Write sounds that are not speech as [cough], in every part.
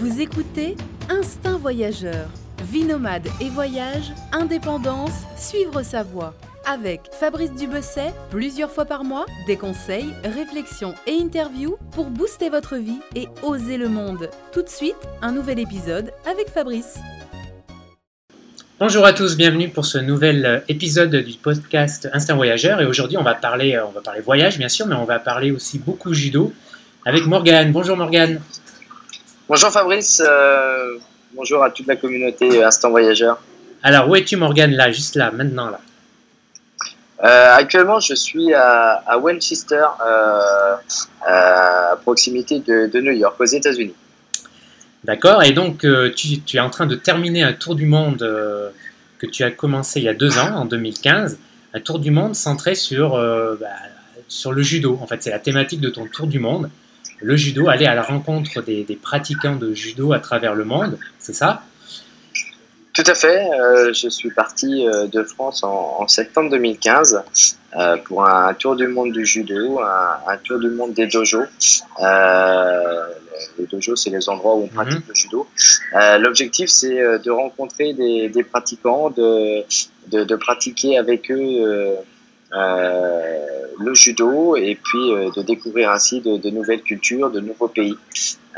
Vous écoutez Instinct Voyageur. Vie nomade et voyage, indépendance, suivre sa voie. Avec Fabrice Dubesset, plusieurs fois par mois, des conseils, réflexions et interviews pour booster votre vie et oser le monde. Tout de suite, un nouvel épisode avec Fabrice. Bonjour à tous, bienvenue pour ce nouvel épisode du podcast Instinct Voyageur. Et aujourd'hui, on va parler, on va parler voyage bien sûr, mais on va parler aussi beaucoup judo avec Morgane. Bonjour Morgane. Bonjour Fabrice, euh, bonjour à toute la communauté Instant Voyageur. Alors, où es-tu Morgane là, juste là, maintenant là? Euh, actuellement, je suis à, à Winchester, euh, à proximité de, de New York, aux États-Unis. D'accord, et donc euh, tu, tu es en train de terminer un tour du monde que tu as commencé il y a deux ans, en 2015, un tour du monde centré sur, bah, sur le judo. En fait, c'est la thématique de ton tour du monde. Le judo, aller à la rencontre des, des pratiquants de judo à travers le monde, c'est ça? Tout à fait, euh, je suis parti euh, de France en, en septembre 2015 euh, pour un tour du monde du judo, un, un tour du monde des dojos. Euh, les dojos, c'est les endroits où on pratique le judo. Euh, L'objectif, c'est de rencontrer des, des pratiquants, de, de, de pratiquer avec eux euh, le judo et puis euh, de découvrir ainsi de, de nouvelles cultures, de nouveaux pays,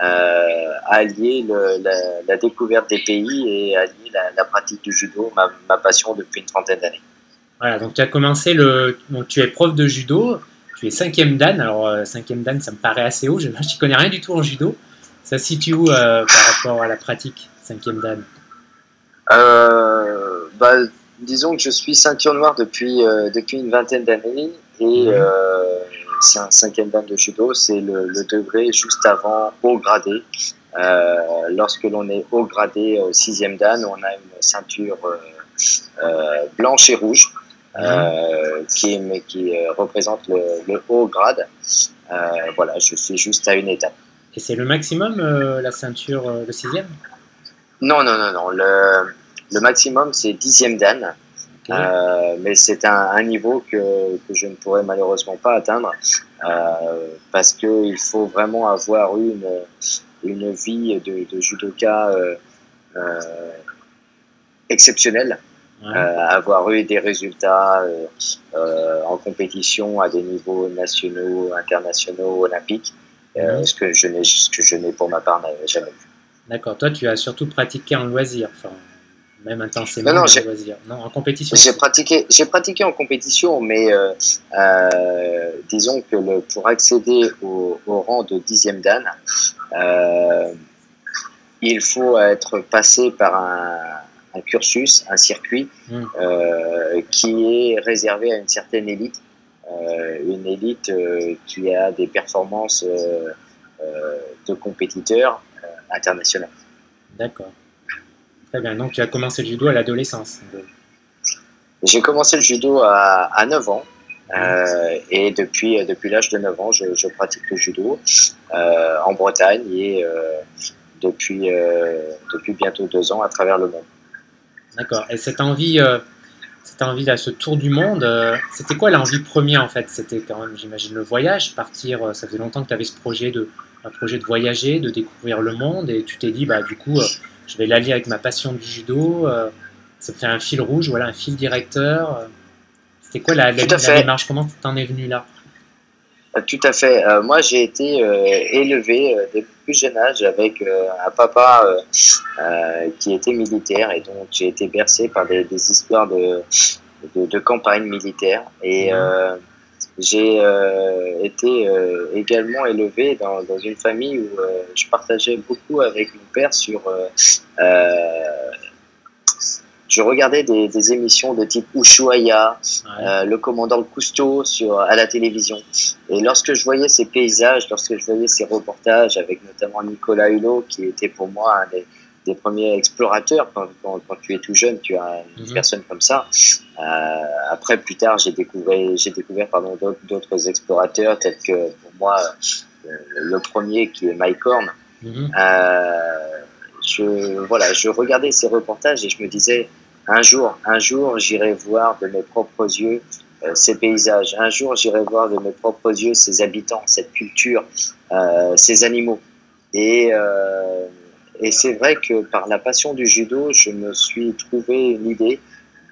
euh, allier le, la, la découverte des pays et allier la, la pratique du judo, ma, ma passion depuis une trentaine d'années. Voilà, donc tu as commencé le. Donc tu es prof de judo, tu es cinquième dan. Alors, cinquième dan, ça me paraît assez haut. Je [laughs] n'y connais rien du tout en judo. Ça se situe où par rapport à la pratique, cinquième dan? Euh, bah, disons que je suis ceinture noire depuis, euh, depuis une vingtaine d'années et Mhm. euh, c'est un cinquième dan de judo, c'est le, le degré juste avant haut gradé. Euh, lorsque l'on est haut gradé sixième dan, on a une ceinture blanche et rouge euh, qui, mais qui représente le, le haut grade. Voilà, je suis juste à une étape. Et c'est le maximum, la ceinture, le sixième? Non, non, non, non. Le, le maximum, c'est dixième dan. Euh, mais c'est un, un niveau que, que je ne pourrais malheureusement pas atteindre euh, parce que il faut vraiment avoir eu une, une vie de, de judoka euh, euh, exceptionnelle, Ouais. avoir eu des résultats en compétition à des niveaux nationaux, internationaux, olympiques, Mhm. ce que je n'ai ce que je n'ai pour ma part jamais vu. D'accord, toi tu as surtout pratiqué en loisir, enfin, même intensément Non, non, loisir. Non, en compétition. J'ai pratiqué, j'ai pratiqué en compétition, mais euh, euh, disons que le, pour accéder au, au rang de dixième dan, euh, il faut être passé par un, un cursus, un circuit Mm. euh, qui est réservé à une certaine élite, une élite qui a des performances de compétiteurs internationaux. D'accord. Très bien, donc tu as commencé le judo à l'adolescence. J'ai commencé le judo à, à 9 ans. Euh, et depuis, depuis l'âge de 9 ans, je, je pratique le judo euh, en Bretagne et euh, depuis, euh, depuis bientôt deux ans à travers le monde. D'accord. Et cette envie, euh, cette envie là, ce tour du monde, euh, c'était quoi l'envie première en fait? C'était quand même, j'imagine, le voyage, partir. euh, ça faisait longtemps que tu avais ce projet de, un projet de voyager, de découvrir le monde, et tu t'es dit, bah du coup, euh, je vais l'allier avec ma passion du judo. Euh, ça fait un fil rouge, voilà, un fil directeur. C'était quoi la, démarche? Comment t'en es venu là? Euh, Tout à fait. Euh, moi, j'ai été euh, élevé euh, dès le plus jeune âge avec un papa qui était militaire et donc j'ai été bercé par des, des histoires de, de, de campagne militaire. Et Mhm. J'ai euh, été euh, également élevé dans, dans une famille où euh, je partageais beaucoup avec mon père sur. je regardais des, des émissions de type Ushuaïa, Ouais. le commandant Cousteau sur, à la télévision. Et lorsque je voyais ces paysages, lorsque je voyais ces reportages avec notamment Nicolas Hulot, qui était pour moi un des, des premiers explorateurs, quand, quand, quand tu es tout jeune, tu as une Mhm. personne comme ça. Euh, après, plus tard, j'ai découvert, j'ai découvert pardon, d'autres, explorateurs, tels que pour moi, euh, le premier qui est Mike Horn. Mhm. Euh, je, voilà, je regardais ces reportages et je me disais, un jour, un jour, j'irai voir de mes propres yeux ces paysages. Un jour, j'irai voir de mes propres yeux ces habitants, cette culture, ces animaux. Et, euh, Et c'est vrai que par la passion du judo, je me suis trouvé une idée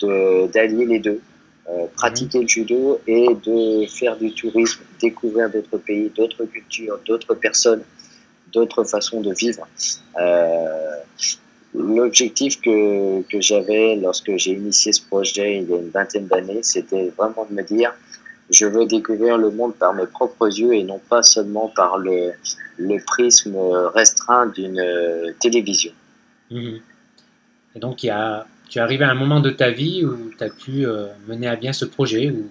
d'allier les deux. Euh, pratiquer le judo et de faire du tourisme, découvrir d'autres pays, d'autres cultures, d'autres personnes, d'autres façons de vivre. Euh, L'objectif que, que j'avais lorsque j'ai initié ce projet il y a une vingtaine d'années, c'était vraiment de me dire, je veux découvrir le monde par mes propres yeux et non pas seulement par le, le prisme restreint d'une télévision. Mhm. Et donc, il y a, tu es arrivé à un moment de ta vie où tu as pu euh, mener à bien ce projet, où,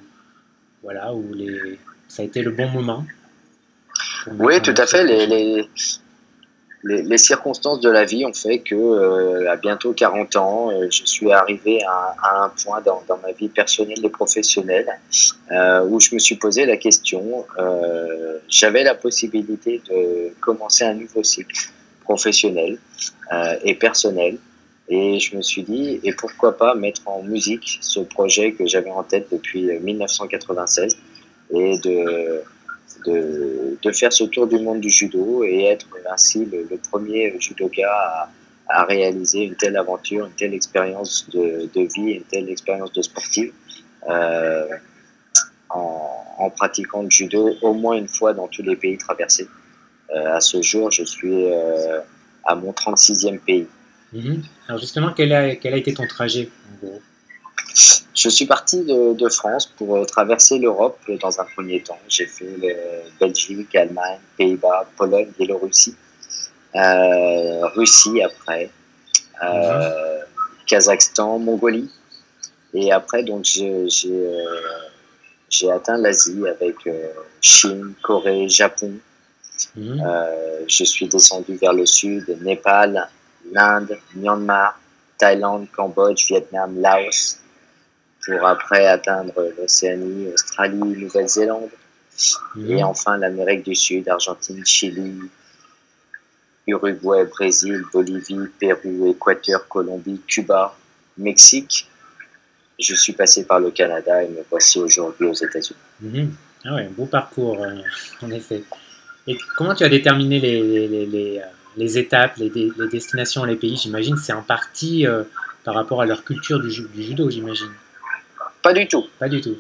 voilà, où les, ça a été le bon moment. Oui, tout à fait. Les, les, les, circonstances de la vie ont fait que, euh, à bientôt 40 ans, euh, je suis arrivé à, un point dans, dans, ma vie personnelle et professionnelle euh, où je me suis posé la question. J'avais la possibilité de commencer un nouveau cycle professionnel et personnel. Et je me suis dit, et pourquoi pas mettre en musique ce projet que j'avais en tête depuis 1996 et de de, de, faire ce tour du monde du judo et être ainsi le, premier judoka à, à, réaliser une telle aventure, une telle expérience de, de vie, une telle expérience de sportive euh, en, pratiquant le judo au moins une fois dans tous les pays traversés. Euh, à ce jour, je suis euh, à mon 36e pays. Mhm. Alors justement, quel a, quel a été ton trajet en gros? Je suis parti de, France pour euh, traverser l'Europe dans un premier temps. J'ai fait Belgique, Allemagne, Pays-Bas, Pologne, Biélorussie, euh, Russie après, euh, Kazakhstan, Mongolie. Et après, donc, j'ai atteint l'Asie avec Chine, Corée, Japon. Mhm. je suis descendu vers le sud, Népal, l'Inde, Myanmar, Thaïlande, Cambodge, Vietnam, Laos, pour après atteindre l'Océanie, Australie, Nouvelle-Zélande, et mhm. enfin l'Amérique du Sud, Argentine, Chili, Uruguay, Brésil, Bolivie, Pérou, Équateur, Colombie, Cuba, Mexique. Je suis passé par le Canada et me voici aujourd'hui aux États-Unis. Mhm. Ah ouais, un beau parcours, euh, en effet. Et comment tu as déterminé les, les, les, les euh, étapes, les, destinations, les pays? J'imagine c'est en partie euh, par rapport à leur culture du, du judo, j'imagine. Pas du tout. Pas du tout.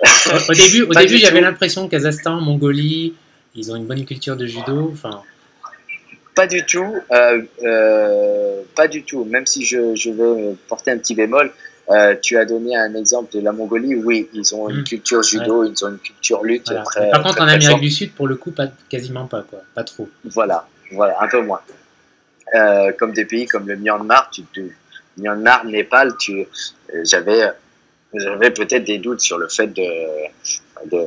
[laughs] au, début, au début j'avais l'impression que Kazakhstan, Mongolie, ils ont une bonne culture de judo. Enfin. Pas du tout. Euh, euh, pas du tout. Même si je, je veux porter un petit bémol, euh, tu as donné un exemple de la Mongolie. Oui, ils ont une hmm. culture judo, ils ont une culture lutte. Très, Par contre, en Amérique du Sud, pour le coup, pas, quasiment pas, quoi. Pas trop. Voilà, voilà, un peu moins. comme des pays comme le Myanmar, tu, Myanmar, Népal, tu, j'avais j'avais peut-être des doutes sur le fait de, de,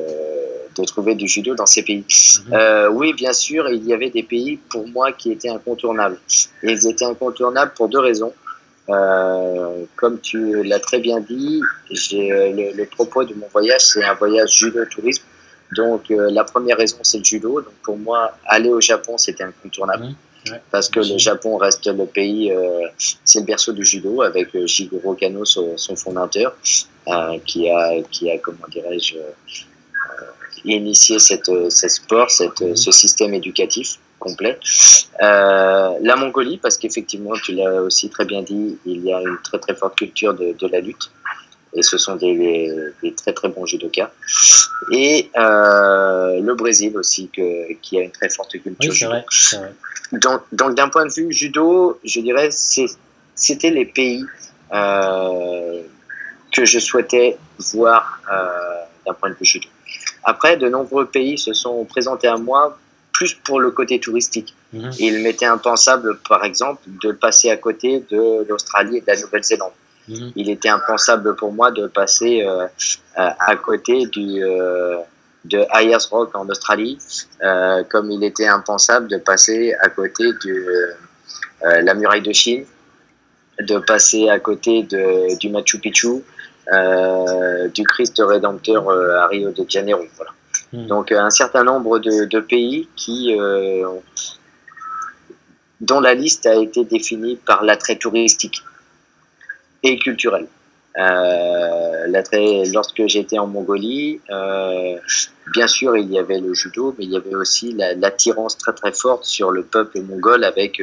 de, trouver du judo dans ces pays. Mhm. Euh, oui, bien sûr, il y avait des pays pour moi qui étaient incontournables. Et ils étaient incontournables pour deux raisons. Euh, comme tu l'as très bien dit, j'ai, euh, le, le, propos de mon voyage, c'est un voyage judo-tourisme. Donc euh, la première raison, c'est le judo. Donc pour moi, aller au Japon, c'était incontournable. Parce que le Japon reste le pays, euh, c'est le berceau du judo avec euh, Jigoro Kano, son, fondateur, euh, qui a, qui a, comment dirais-je, initié cette, ce sport, cette, mhm. ce système éducatif complet. la Mongolie, parce qu'effectivement, tu l'as aussi très bien dit, il y a une très très forte culture de, de la lutte et ce sont des, des, très très bons judokas. Et euh, le Brésil aussi, que, qui a une très forte culture judo. Donc, donc d'un point de vue judo, je dirais c'était les pays euh, que je souhaitais voir euh, d'un point de vue judo. Après, de nombreux pays se sont présentés à moi plus pour le côté touristique. Mhm. Il m'était impensable, par exemple, de passer à côté de l'Australie et de la Nouvelle-Zélande. Mhm. Il était impensable pour moi de passer euh, à côté du, euh, de Ayers Rock en Australie, euh, comme il était impensable de passer à côté de la muraille de Chine, de passer à côté de, du Machu Picchu, du Christ Rédempteur à Rio de Janeiro. Voilà. Mhm. Donc un certain nombre de, de pays qui dont la liste a été définie par l'attrait touristique et culturel. l'attrait, lorsque j'étais en Mongolie, bien sûr, il y avait le judo, mais il y avait aussi l'attirance très très forte sur le peuple mongol avec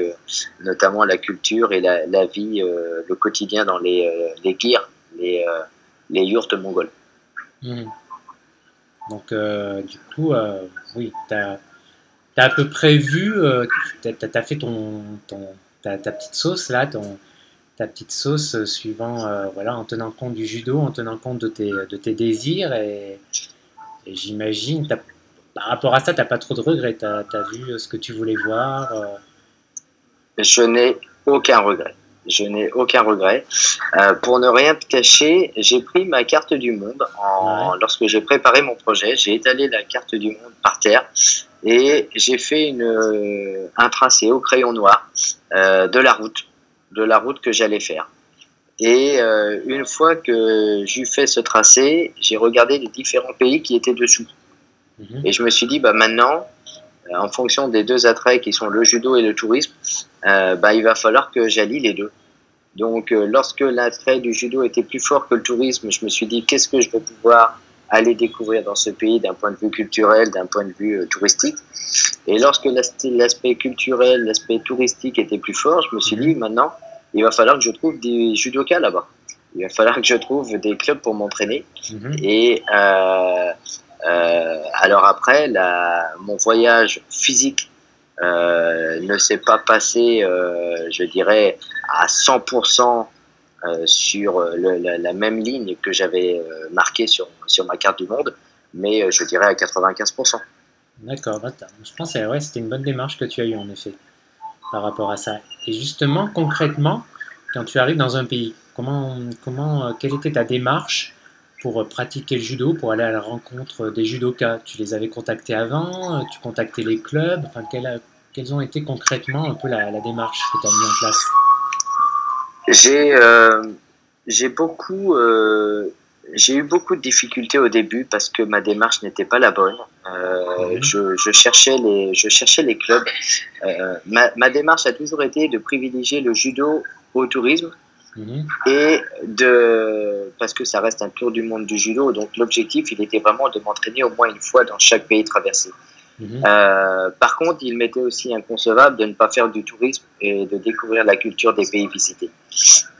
notamment la culture et la, vie, le quotidien dans les, les les, les yurts mongols. Mmh. Donc, du coup, oui, tu as à peu près vu, euh, tu as, fait ton, ta, petite sauce là, ton, ta petite sauce euh, suivant, euh, voilà, en tenant compte du judo, en tenant compte de tes, de tes désirs. Et, j'imagine, par rapport à ça, tu n'as pas trop de regrets. Tu as, vu ce que tu voulais voir. Je n'ai aucun regret. Je n'ai aucun regret. pour ne rien cacher, j'ai pris ma carte du monde en, lorsque j'ai préparé mon projet. J'ai étalé la carte du monde par terre et j'ai fait une, euh, un tracé au crayon noir euh, de la route, de la route que j'allais faire. Et euh, une fois que j'ai fait ce tracé, j'ai regardé les différents pays qui étaient dessous. Mhm. Et je me suis dit, bah maintenant, euh, en fonction des deux attraits qui sont le judo et le tourisme, euh, bah, il va falloir que j'allie les deux. Donc, lorsque l'attrait du judo était plus fort que le tourisme, je me suis dit, qu'est-ce que je vais pouvoir aller découvrir dans ce pays d'un point de vue culturel, d'un point de vue euh, touristique. Et lorsque l'aspect culturel, l'aspect touristique était plus fort, je me suis dit maintenant, il va falloir que je trouve des judokas là-bas. Il va falloir que je trouve des clubs pour m'entraîner. Mhm. Et euh, euh, alors après, la, mon voyage physique euh, ne s'est pas passé, je dirais, à 100% euh, sur euh, la, même ligne que j'avais euh, marquée sur, sur ma carte du monde, mais je dirais à 95%. D'accord, bah, je pense que ouais, c'était une bonne démarche que tu as eue en effet par rapport à ça. Et justement, concrètement, quand tu arrives dans un pays, comment, comment, quelle était ta démarche pour pratiquer le judo, pour aller à la rencontre des judokas? Tu les avais contactés avant Tu contactais les clubs? Enfin, quelles, ont été concrètement un peu la, la démarche que tu as mis en place? J'ai euh, j'ai beaucoup euh, j'ai eu beaucoup de difficultés au début parce que ma démarche n'était pas la bonne. Euh, je, je, cherchais les je cherchais les clubs. Euh, ma, ma, démarche a toujours été de privilégier le judo au tourisme mhm. et de parce que ça reste un tour du monde du judo. Donc l'objectif il était vraiment de m'entraîner au moins une fois dans chaque pays traversé. Mhm. Euh, par contre, il m'était aussi inconcevable de ne pas faire du tourisme et de découvrir la culture des pays visités.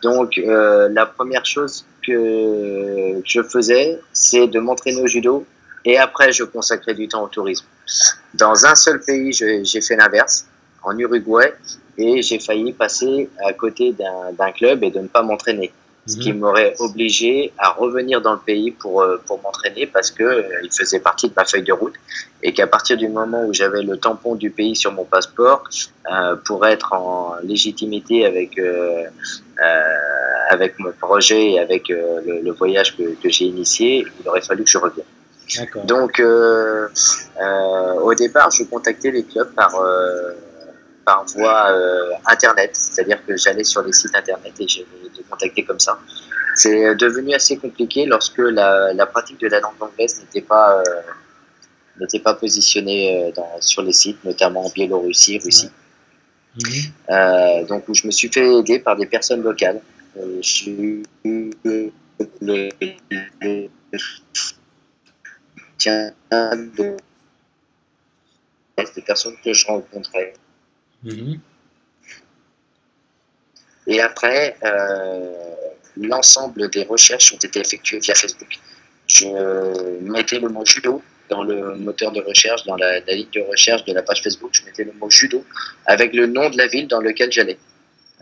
Donc, euh, la première chose que je faisais, c'est de m'entraîner au judo et après, je consacrais du temps au tourisme. Dans un seul pays, j'ai fait l'inverse, en Uruguay, et j'ai failli passer à côté d'un club et de ne pas m'entraîner ce qui mhm. m'aurait obligé à revenir dans le pays pour, euh, pour m'entraîner parce que euh, il faisait partie de ma feuille de route et qu'à partir du moment où j'avais le tampon du pays sur mon passeport euh, pour être en légitimité avec euh, euh, avec mon projet et avec le, le, voyage que, que j'ai initié, il aurait fallu que je revienne. Donc au départ, je contactais les clubs par par voie euh, internet, c'est-à-dire que j'allais sur les sites internet et j'ai de contacter comme ça. C'est devenu assez compliqué lorsque la, la, pratique de la langue anglaise n'était pas euh, n'était pas positionnée euh, dans, sur les sites, notamment en Biélorussie, Russie. Mhm. donc où je me suis fait aider par des personnes locales. j'ai eu le, tiens, des personnes que je rencontrais Mhm. Et après, euh, l'ensemble des recherches ont été effectuées via Facebook. Je mettais le mot judo dans le moteur de recherche, dans la, ligne de recherche de la page Facebook, je mettais le mot judo avec le nom de la ville dans laquelle j'allais.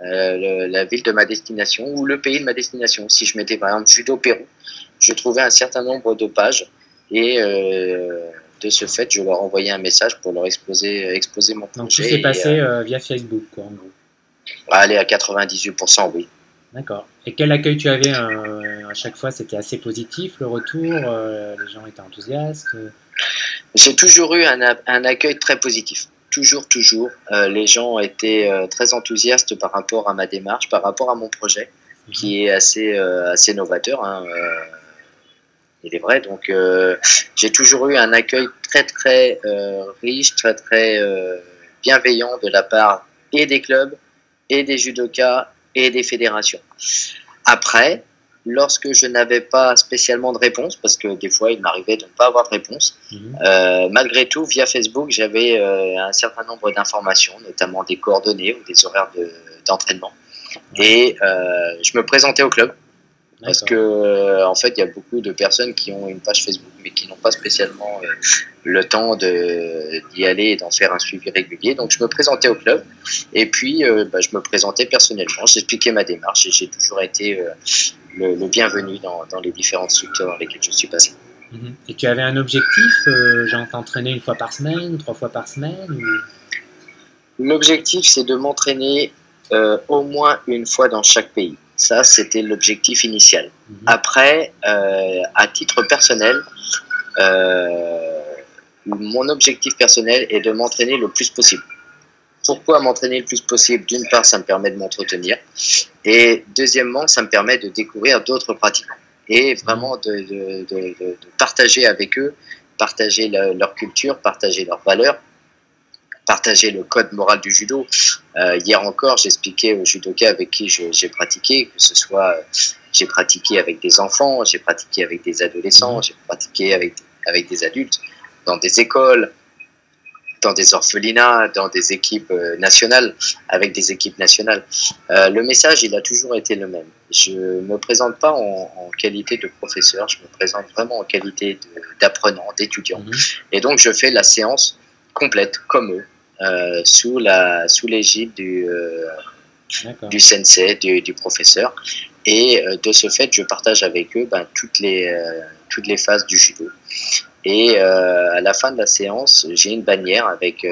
Euh, la ville de ma destination ou le pays de ma destination. Si je mettais par exemple judo Pérou, je trouvais un certain nombre de pages et euh, de ce fait, je leur envoyais un message pour leur exposer, exposer mon projet. Donc tout s'est passé euh, euh, via Facebook, quoi, en gros. Allez, à 98%, oui. D'accord. Et quel accueil tu avais euh, à chaque fois? C'était assez positif le retour Les gens étaient enthousiastes J'ai toujours eu un, un, accueil très positif. Toujours, toujours. les gens étaient très enthousiastes par rapport à ma démarche, par rapport à mon projet, mhm. qui est assez, assez novateur. Hein, il est vrai. Donc, euh, j'ai toujours eu un accueil très, très euh, riche, très, très euh, bienveillant de la part et des clubs, et des judokas, et des fédérations. Après, lorsque je n'avais pas spécialement de réponse, parce que des fois il m'arrivait de ne pas avoir de réponse. Euh, malgré tout, via Facebook, j'avais euh, un certain nombre d'informations, notamment des coordonnées ou des horaires de- d'entraînement. Et euh, je me présentais au club. Parce que, euh, en fait, il y a beaucoup de personnes qui ont une page Facebook, mais qui n'ont pas spécialement euh, le temps d'y aller et d'en faire un suivi régulier. Donc, je me présentais au club, et puis euh, bah, je me présentais personnellement, j'expliquais ma démarche, et j'ai toujours été euh, le, le bienvenu dans, dans les différentes structures dans lesquelles je suis passé. Mhm. Et tu avais un objectif, euh, genre t'entraîner une fois par semaine, trois fois par semaine ou... L'objectif, c'est de m'entraîner euh, au moins une fois dans chaque pays. Ça, c'était l'objectif initial. Mhm. Après, euh, à titre personnel, euh, mon objectif personnel est de m'entraîner le plus possible. Pourquoi m'entraîner le plus possible? D'une part, ça me permet de m'entretenir. Et deuxièmement, ça me permet de découvrir d'autres pratiquants. Et vraiment de, de- de- de- de partager avec eux, partager le- leur culture, partager leurs valeurs, partager le code moral du judo. Euh, hier encore, j'expliquais aux judokas avec qui j'ai pratiqué, que ce soit euh, j'ai pratiqué avec des enfants, j'ai pratiqué avec des adolescents, Mhm. j'ai pratiqué avec, avec des adultes, dans des écoles, dans des orphelinats, dans des équipes euh, nationales, avec des équipes nationales. Euh, le message, il a toujours été le même. Je me présente pas en, en qualité de professeur, je me présente vraiment en qualité d'apprenant, d'étudiant. Mhm. Et donc, je fais la séance complète, comme eux, euh, sous la sous l'égide du, euh, du sensei, du, du professeur. Et euh, de ce fait, je partage avec eux ben, toutes, les, toutes les phases du judo. Et à la fin de la séance, j'ai une bannière avec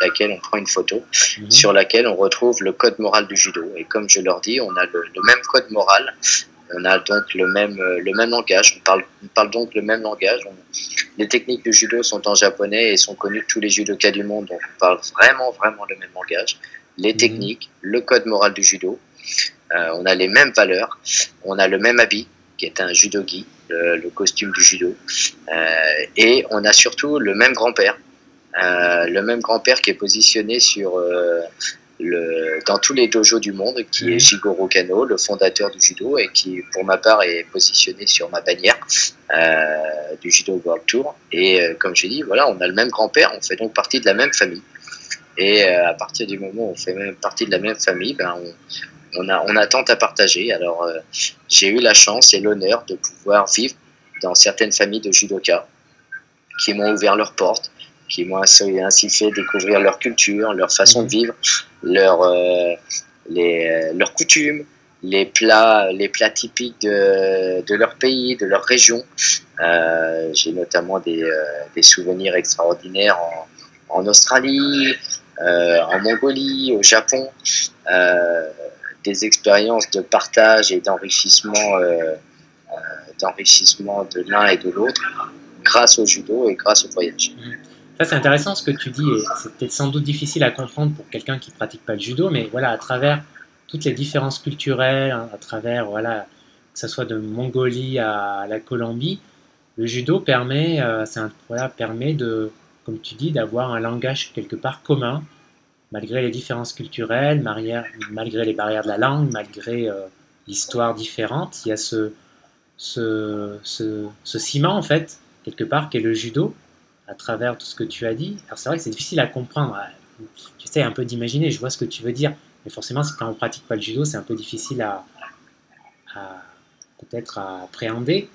laquelle on prend une photo, Mhm. sur laquelle on retrouve le code moral du judo. Et comme je leur dis, on a le, le même code moral, on a donc le même, euh, le même langage, on parle, on parle donc le même langage. On- les techniques du judo sont en japonais et sont connues de tous les judokas du monde, donc on parle vraiment, vraiment le même langage. Les Mhm. techniques, le code moral du judo, euh, on a les mêmes valeurs, on a le même habit, qui est un judogi, le, le costume du judo, euh, et on a surtout le même grand-père, euh, le même grand-père qui est positionné sur euh, le, dans tous les dojos du monde, qui est Shigeru Kano, le fondateur du judo, et qui, pour ma part, est positionné sur ma bannière euh, du Judo World Tour. Et euh, comme j'ai dit, voilà, on a le même grand-père, on fait donc partie de la même famille. Et euh, à partir du moment où on fait même partie de la même famille, ben on, on, a, on a tant à partager. Alors, euh, j'ai eu la chance et l'honneur de pouvoir vivre dans certaines familles de judokas qui m'ont ouvert leurs portes, qui m'ont ainsi fait découvrir leur culture, leur façon de vivre, leur, euh, les, euh, leurs coutumes, les plats, les plats typiques de, de leur pays, de leur région. Euh, J'ai notamment des, euh, des souvenirs extraordinaires en, en Australie, en Mongolie, au Japon, des expériences de partage et d'enrichissement, d'enrichissement de l'un et de l'autre, grâce au judo et grâce au voyage. Ça, c'est intéressant ce que tu dis, et c'est peut-être sans doute difficile à comprendre pour quelqu'un qui pratique pas le judo, mais voilà, à travers toutes les différences culturelles, hein, à travers, voilà, que ce soit de Mongolie à la Colombie, le judo permet, euh, voilà, permet de, comme tu dis, d'avoir un langage quelque part commun, malgré les différences culturelles, malgré les barrières de la langue, malgré euh, l'histoire différente, il y a ce, ce, ce, ce ciment, en fait, quelque part, qui est le judo, à travers tout ce que tu as dit. Alors c'est vrai que c'est difficile à comprendre. J'essaie un peu d'imaginer, je vois ce que tu veux dire, mais forcément, quand on pratique pas le judo, c'est un peu difficile à, à- peut-être à appréhender.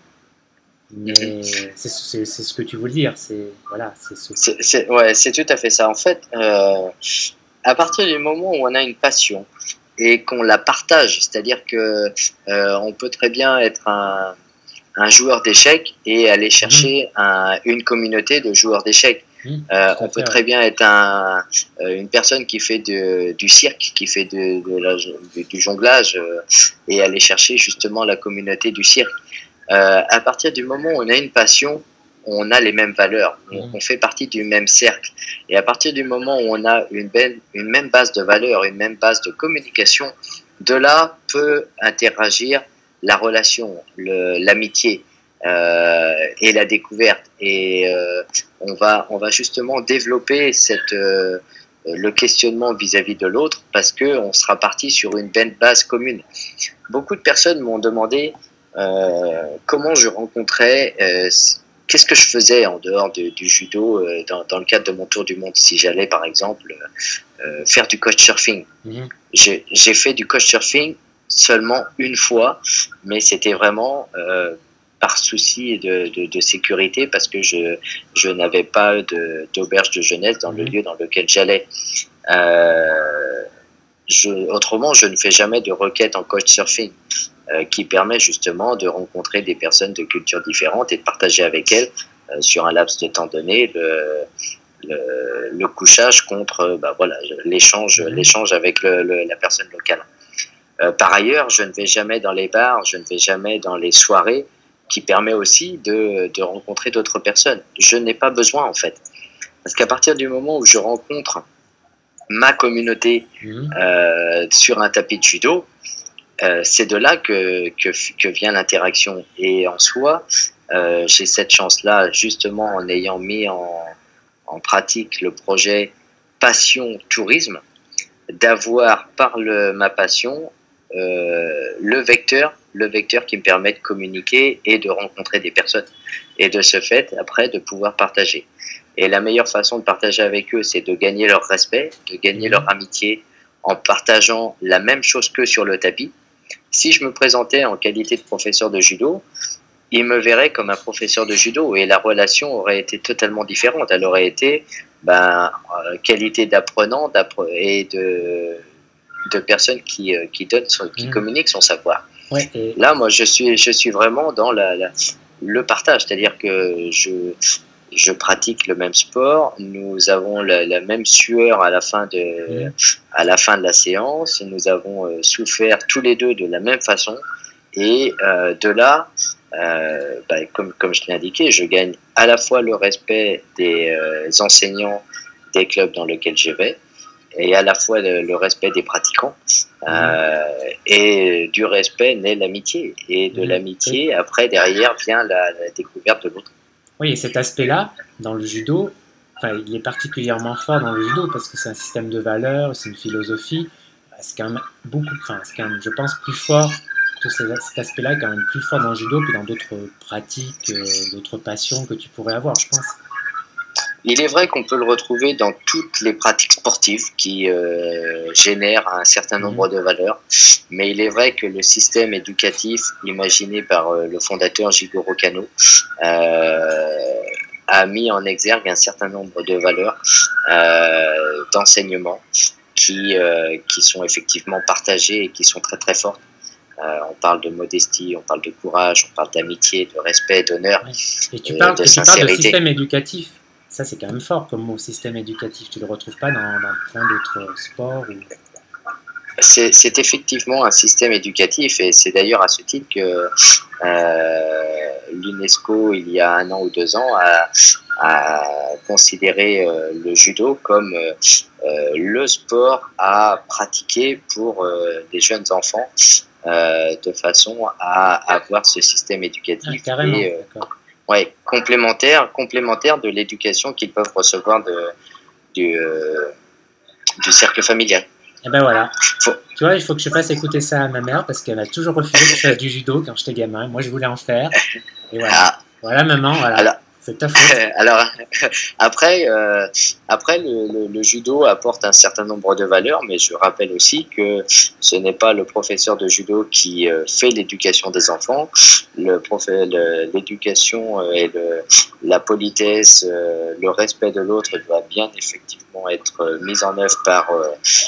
Mais c'est c'est- ce que tu veux dire. C'est voilà, c'est ce. C'est, c'est- ouais, c'est tout à fait ça. En fait, euh, à partir du moment où on a une passion et qu'on la partage, c'est-à-dire que euh, on peut très bien être un, un joueur d'échecs et aller chercher un- une communauté de joueurs d'échecs. Mhm, Euh, on peut très bien être un, euh, une personne qui fait de, du cirque, qui fait de, de la- du, du jonglage euh, et aller chercher justement la communauté du cirque. Euh, à partir du moment où on a une passion, on a les mêmes valeurs, on, Mhm. on fait partie du même cercle. Et à partir du moment où on a une, belle, une même base de valeurs, une même base de communication, de là peut interagir la relation, l'amitié euh, et la découverte. Et euh, on, va, on va justement développer cette, euh, le questionnement vis-à-vis de l'autre parce que on sera parti sur une base commune. Beaucoup de personnes m'ont demandé comment je rencontrais, qu'est-ce que je faisais en dehors du judo dans, dans, le cadre de mon tour du monde si j'allais par exemple faire du coach surfing. Mhm. J'ai fait du coach surfing seulement une fois, mais c'était vraiment par souci de, de, de, sécurité parce que je, je n'avais pas d'auberge de, jeunesse dans le mhm. lieu dans lequel j'allais. Euh, je, autrement, je ne fais jamais de requête en coach surfing euh, qui permet justement de rencontrer des personnes de cultures différentes et de partager avec elles euh, sur un laps de temps donné le, le, le couchage contre bah, voilà l'échange mhm. l'échange avec le, la personne locale. Euh, par ailleurs, je ne vais jamais dans les bars, je ne vais jamais dans les soirées qui permet aussi de, de rencontrer d'autres personnes. Je n'ai pas besoin en fait. Parce qu'à partir du moment où je rencontre ma communauté mhm. euh, sur un tapis de judo, euh, c'est de là que, que, que vient l'interaction. Et en soi, euh, j'ai cette chance-là, justement en ayant mis en, en pratique le projet Passion Tourisme, d'avoir par le, ma passion euh, le vecteur, le vecteur qui me permet de communiquer et de rencontrer des personnes. Et de ce fait, après, de pouvoir partager. Et la meilleure façon de partager avec eux, c'est de gagner leur respect, de gagner leur amitié en partageant la même chose qu'eux sur le tapis. Si je me présentais en qualité de professeur de judo, ils me verraient comme un professeur de judo et la relation aurait été totalement différente. Elle aurait été ben, euh, qualité d'apprenant et de de personnes qui, euh, qui donnent, qui mm. communiquent son savoir. Là, moi, je suis, je suis vraiment dans la, le partage, c'est-à-dire que je, je pratique le même sport, nous avons la, même sueur à la fin de, mm. à la fin de la séance, nous avons euh, souffert tous les deux de la même façon, et euh, de là, bah, comme, comme je l'ai indiqué, je gagne à la fois le respect des enseignants des clubs dans lesquels je vais, et à la fois le, respect des pratiquants. Euh, et du respect naît l'amitié. Et de l'amitié, après, derrière, vient la, découverte de l'autre. Oui, et cet aspect-là, dans le judo, enfin, il est particulièrement fort dans le judo parce que c'est un système de valeurs, c'est une philosophie. C'est quand même beaucoup, enfin, c'est quand même, je pense, plus fort. Tout cet aspect-là est quand même plus fort dans le judo que dans d'autres pratiques, euh, d'autres passions que tu pourrais avoir, je pense. Il est vrai qu'on peut le retrouver dans toutes les pratiques sportives qui euh, génèrent un certain mhm. nombre de valeurs, mais il est vrai que le système éducatif imaginé par euh, le fondateur Jigoro Kano euh, a mis en exergue un certain nombre de valeurs euh, d'enseignement qui, euh, qui sont effectivement partagées et qui sont très très fortes. Euh, on parle de modestie, on parle de courage, on parle d'amitié, de respect, d'honneur, et tu parles, de. Tu de système éducatif ça, c'est quand même fort comme mot système éducatif. Tu ne le retrouves pas dans, plein d'autres sports C'est effectivement un système éducatif et c'est d'ailleurs à ce titre que euh, l'UNESCO, il y a un an ou deux ans, a, considéré euh, le judo comme euh, le sport à pratiquer pour des jeunes enfants de façon à avoir ce système éducatif. Ah, carrément, ouais, complémentaire, complémentaire de l'éducation qu'ils peuvent recevoir de, du, euh, du cercle familial. Et eh ben voilà. Tu vois, il faut que je fasse écouter ça à ma mère parce qu'elle a toujours refusé que je fasse du judo quand j'étais gamin. Moi, je voulais en faire. Et voilà. Ah. Voilà, maman, voilà. C'est ta faute. [laughs] Alors, [laughs] après, euh, après le, le, judo apporte un certain nombre de valeurs, mais je rappelle aussi que ce n'est pas le professeur de judo qui euh, fait l'éducation des enfants. L'éducation euh, et le, la politesse, euh, le respect de l'autre doit bien effectivement être mis en œuvre par,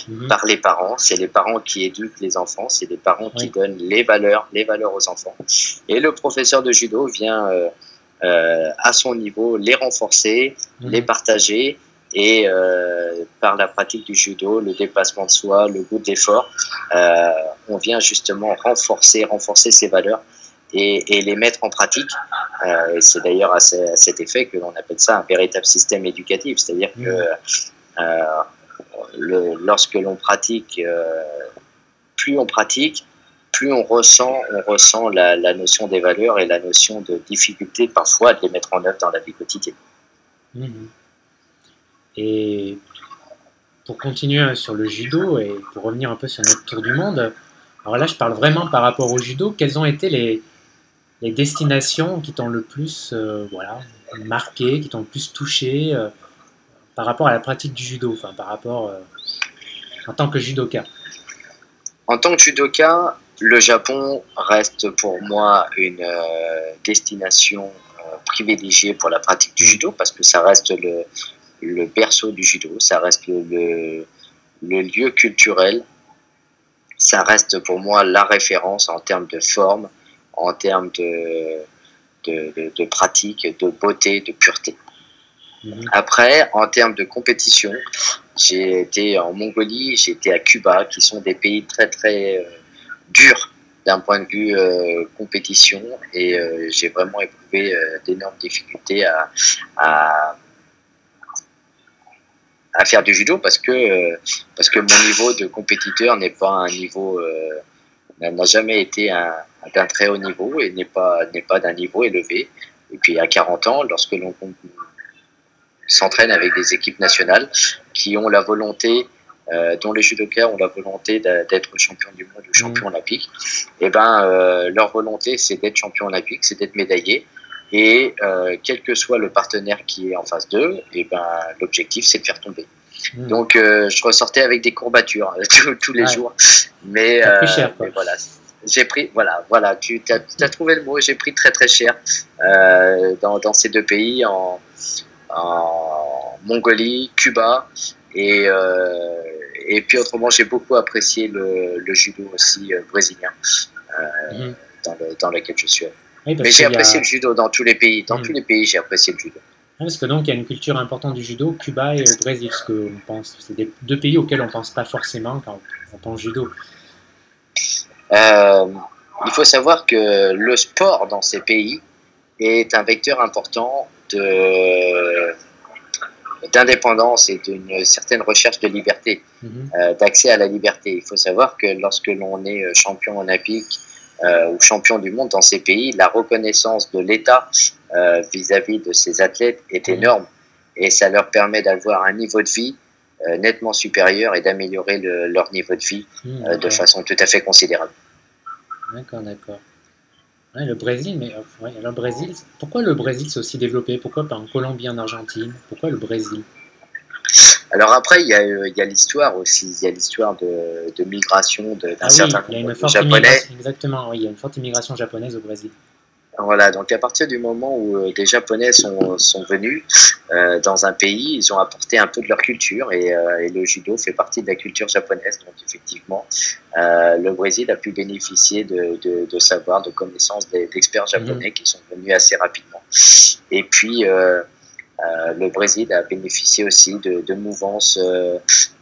mhm. par les parents. C'est les parents qui éduquent les enfants, c'est les parents qui donnent les valeurs, les valeurs aux enfants. Et le professeur de judo vient euh, à son niveau, les renforcer, mhm. les partager et euh, par la pratique du judo, le dépassement de soi, le goût d'effort, euh, on vient justement renforcer, renforcer ces valeurs et, et les mettre en pratique. Et c'est d'ailleurs à, cet effet que l'on appelle ça un véritable système éducatif, c'est-à-dire que mhm. le, lorsque l'on pratique, plus on pratique, plus on ressent, on ressent la, notion des valeurs et la notion de difficulté parfois de les mettre en œuvre dans la vie quotidienne. Mhm. Et pour continuer sur le judo et pour revenir un peu sur notre tour du monde, alors là, je parle vraiment par rapport au judo. Quelles ont été les, les destinations qui t'ont le plus euh, voilà, marqué, qui t'ont le plus touché euh, par rapport à la pratique du judo, enfin par rapport euh, en tant que judoka? En tant que judoka, le Japon reste pour moi une destination privilégiée pour la pratique du mm. judo parce que ça reste le, le berceau du judo, ça reste le, le lieu culturel ça reste pour moi la référence en termes de forme, en termes de, de, pratique, de beauté, de pureté. Mhm. Après, en termes de compétition, j'ai été en Mongolie, j'ai été à Cuba, qui sont des pays très très euh, durs d'un point de vue euh, compétition, et euh, j'ai vraiment éprouvé d'énormes difficultés à, à faire du judo parce que euh, parce que mon niveau de compétiteur n'est pas un niveau euh, n'a jamais été un, d'un très haut niveau et n'est pas pas d'un niveau élevé. Et puis à 40 ans, lorsque l'on s'entraîne avec des équipes nationales qui ont la volonté euh, dont les judokas ont la volonté d'être champion du monde ou champion mmh. olympique, et eh ben euh, leur volonté c'est d'être champion olympique, c'est d'être médaillé. Et euh, quel que soit le partenaire qui est en face d'eux, et eh ben, l'objectif, c'est de faire tomber. Hmm. Donc, je ressortais avec des courbatures [laughs] tous, les jours. Mais, cher, voilà, j'ai pris, voilà, voilà, tu as, trouvé le mot, j'ai pris très très cher dans, dans, ces deux pays, en, en Mongolie, Cuba, et, euh, et puis autrement, j'ai beaucoup apprécié le, le judo aussi euh, brésilien hmm. dans, le, dans lequel je suis allé. Mais j'ai apprécié le judo dans tous les pays. Dans hmm. tous les pays, j'ai apprécié le judo. parce que donc il y a une culture importante du judo, Cuba et au Brésil, ce que on pense. C'est des deux pays auxquels on pense pas forcément quand on pense judo. Euh, il faut savoir que le sport dans ces pays est un vecteur important de d'indépendance et d'une certaine recherche de liberté, mhm. euh, d'accès à la liberté. Il faut savoir que lorsque l'on est champion olympique euh, ou champions du monde dans ces pays, la reconnaissance de l'État euh, vis-à-vis de ces athlètes est mmh. énorme et ça leur permet d'avoir un niveau de vie euh, nettement supérieur et d'améliorer leur niveau de vie mmh, de façon tout à fait considérable. D'accord, d'accord. Le Brésil, mais le Brésil, pourquoi le Brésil s'est aussi développé? Pourquoi pas en Colombie, en Argentine? Pourquoi le Brésil? Alors après, il y a, l'histoire aussi, il y a l'histoire de, migration d'un ah certain nombre de Japonais. Exactement, oui, il y a une forte immigration japonaise au Brésil. Voilà, donc à partir du moment où euh, des Japonais sont, venus euh, dans un pays, ils ont apporté un peu de leur culture euh, et, le judo fait partie de la culture japonaise. Donc effectivement, le Brésil a pu bénéficier de, de, savoir, de connaissances d'experts japonais mmh. qui sont venus assez rapidement. Et puis, euh, le Brésil a bénéficié aussi de, de mouvances, euh,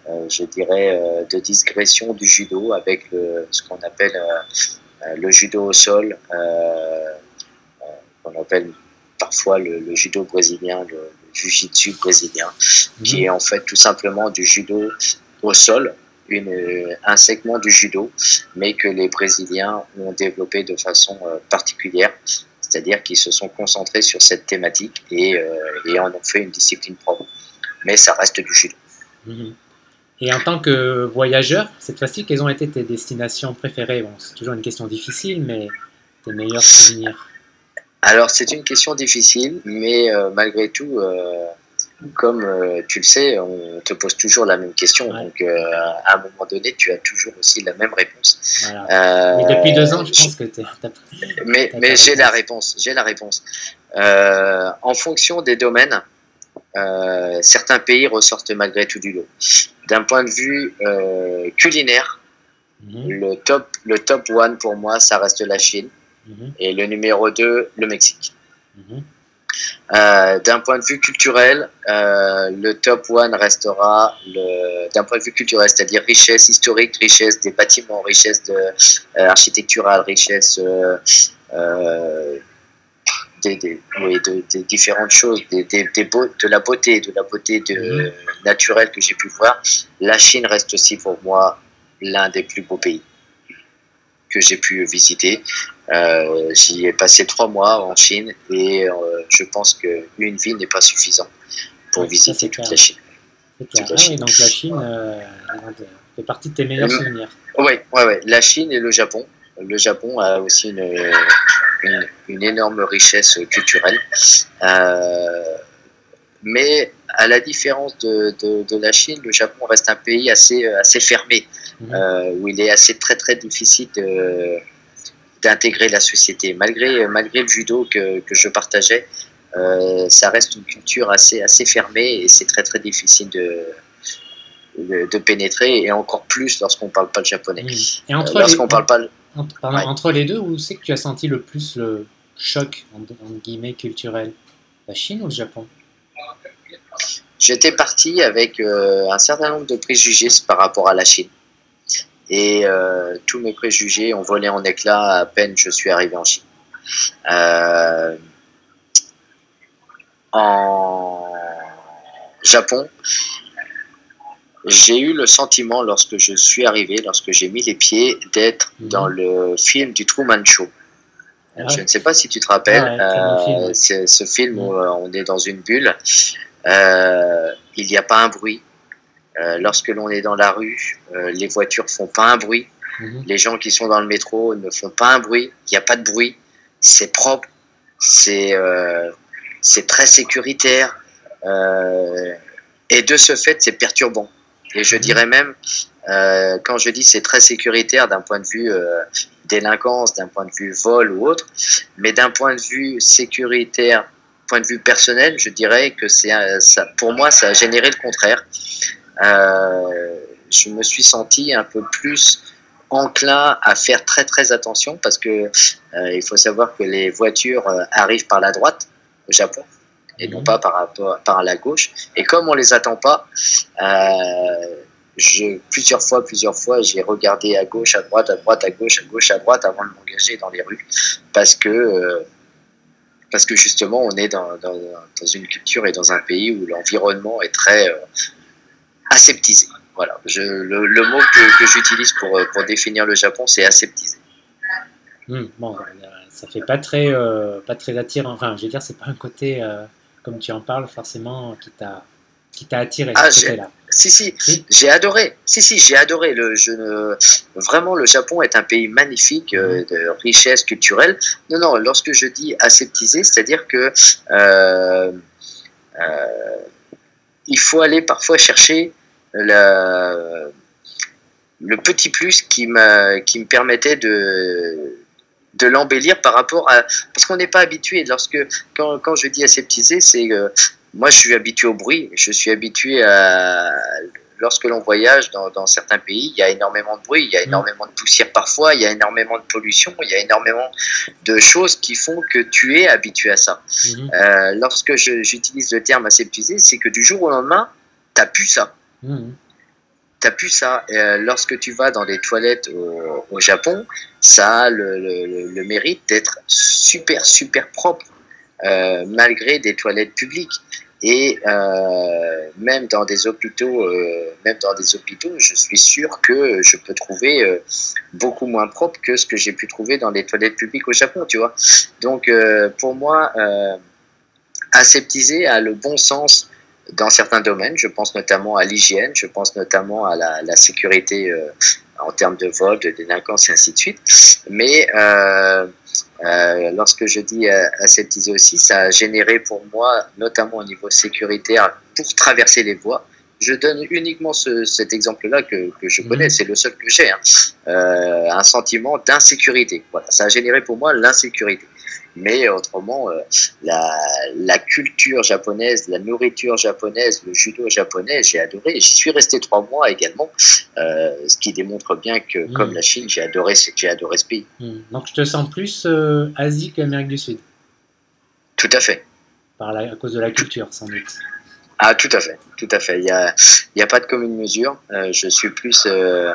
euh, je dirais, de digression du judo avec ce qu'on appelle le judo au sol, qu'on appelle parfois le, judo brésilien, le, jiu-jitsu brésilien, qui mhm. est en fait tout simplement du judo au sol, une, un segment du judo, mais que les Brésiliens ont développé de façon particulière c'est-à-dire qu'ils se sont concentrés sur cette thématique et, euh, en ont fait une discipline propre. Mais ça reste du judo. Mhm. Et en tant que voyageur, cette fois-ci, quelles ont été tes destinations préférées? Bon, C'est toujours une question difficile, mais tes meilleurs souvenirs Alors, c'est une question difficile, mais euh, malgré tout, euh, comme euh, tu le sais, on te pose toujours la même question. Donc, à un moment donné, tu as toujours aussi la même réponse. Mais depuis deux ans, je pense que tu Mais, mais j'ai la réponse. J'ai la réponse. en fonction des domaines, certains pays ressortent malgré tout du lot. D'un point de vue culinaire, mhm. le, top, le top one pour moi, ça reste la Chine. Mhm. Et le numéro 2, le Mexique. Mhm. Euh, d'un point de vue culturel, euh, le top one restera d'un point de vue culturel, c'est-à-dire richesse historique, richesse des bâtiments, richesse de, euh, architecturale, richesse des, de, différentes choses, des, de la beauté, de la beauté de, mhm. naturelle que j'ai pu voir. La Chine reste aussi pour moi l'un des plus beaux pays que j'ai pu visiter. Euh, j'y ai passé trois mois en Chine et euh, je pense qu'une vie n'est pas suffisante pour visiter toute la Chine. Ah oui, donc la Chine euh, fait partie de tes meilleurs souvenirs. Oui, ouais, ouais. la Chine et le Japon. Le Japon a aussi une, une, énorme richesse culturelle. Mais à la différence de, de, la Chine, le Japon reste un pays assez, assez fermé, mhm. euh, où il est assez très très difficile d'intégrer la société. Malgré, malgré le judo que, que je partageais, euh, ça reste une culture assez, assez fermée et c'est très très difficile de, de, pénétrer et encore plus lorsqu'on ne parle pas le japonais. Et entre, euh, les, parle pas entre, les deux, où c'est que tu as senti le plus le choc entre, guillemets culturel? La Chine ou le Japon? J'étais parti avec euh, un certain nombre de préjugés par rapport à la Chine. Et tous mes préjugés ont volé en éclats à peine je suis arrivé en Chine. Euh, en Japon, j'ai eu le sentiment lorsque je suis arrivé, lorsque j'ai mis les pieds, d'être mhm. dans le film du Truman Show. Ah je ne sais pas si tu te rappelles, euh, c'est ce film où mhm. euh, on est dans une bulle, euh, il n'y a pas un bruit. Lorsque l'on est dans la rue, les voitures font pas un bruit. Mhm. Les gens qui sont dans le métro ne font pas un bruit. Il n'y a pas de bruit. C'est propre. C'est c'est très sécuritaire. Euh, et de ce fait, c'est perturbant. Et je dirais même, euh, quand je dis c'est très sécuritaire d'un point de vue euh, délinquance, d'un point de vue vol ou autre, mais d'un point de vue sécuritaire, point de vue personnel, je dirais que c'est ça, pour moi, ça a généré le contraire. Euh, je me suis senti un peu plus enclin à faire très très attention parce que euh, il faut savoir que les voitures euh, arrivent par la droite au Japon et non mhm. pas par, rapport, par la gauche. Et comme on les attend pas, je, plusieurs fois, plusieurs fois, j'ai regardé à gauche, à droite, à droite, à gauche, à gauche, à droite avant de m'engager dans les rues parce que, parce que justement, on est dans, dans, dans, une culture et dans un pays où l'environnement est très aseptisé. Voilà, je, le, le, mot que, que j'utilise pour, pour définir le Japon, c'est aseptisé. Hmm, bon, ça fait pas très, euh, pas très attirant. Enfin, je veux dire, c'est pas un côté, euh, comme tu en parles, forcément, qui t'a, qui t'a attiré ah, là Si, si, j'ai adoré. Si, si, j'ai adoré. Le, je Vraiment, le Japon est un pays magnifique, euh, mhm. de richesse culturelle. Non, non, lorsque je dis aseptisé, c'est-à-dire que il faut aller parfois chercher la, le petit plus qui, m'a, qui me permettait de de l'embellir par rapport à parce qu'on n'est pas habitué lorsque quand, quand je dis aseptiser c'est que moi je suis habitué au bruit je suis habitué à lorsque l'on voyage dans, dans, certains pays il y a énormément de bruit il y a mm. énormément de poussière parfois il y a énormément de pollution il y a énormément de choses qui font que tu es habitué à ça mm-hmm. euh, lorsque j'utilise le terme aseptiser c'est que du jour au lendemain t'as plus ça mm-hmm t'as plus ça. Euh, lorsque tu vas dans les toilettes au, Japon, ça a le, mérite d'être super, super propre, euh, malgré des toilettes publiques. Et euh, même dans des hôpitaux, même dans des hôpitaux, je suis sûr que je peux trouver beaucoup moins propre que ce que j'ai pu trouver dans les toilettes publiques au Japon, tu vois. Donc, pour moi, aseptiser a le bon sens dans certains domaines. Je pense notamment à l'hygiène, je pense notamment à la, sécurité euh, en termes de vol, de délinquance et ainsi de suite. Mais euh, euh, lorsque je dis aseptiser aussi, ça a généré pour moi, notamment au niveau sécuritaire, pour traverser les voies. Je donne uniquement ce, cet exemple-là que, que, je connais, mhm. c'est le seul que j'ai, hein. un sentiment d'insécurité. Voilà, ça a généré pour moi l'insécurité. Mais autrement, euh, la, la, culture japonaise, la nourriture japonaise, le judo japonais, j'ai adoré. J'y suis resté trois mois également, euh, ce qui démontre bien que, hmm. comme la Chine, j'ai adoré, j'ai adoré ce pays. Hmm. Donc je te sens plus euh, Asie qu'Amérique du Sud? Tout à fait. Par la, à cause de la culture, sans doute. Ah, tout à fait, tout à fait. Il n'y a, a pas de commune mesure. Euh, je suis plus, euh,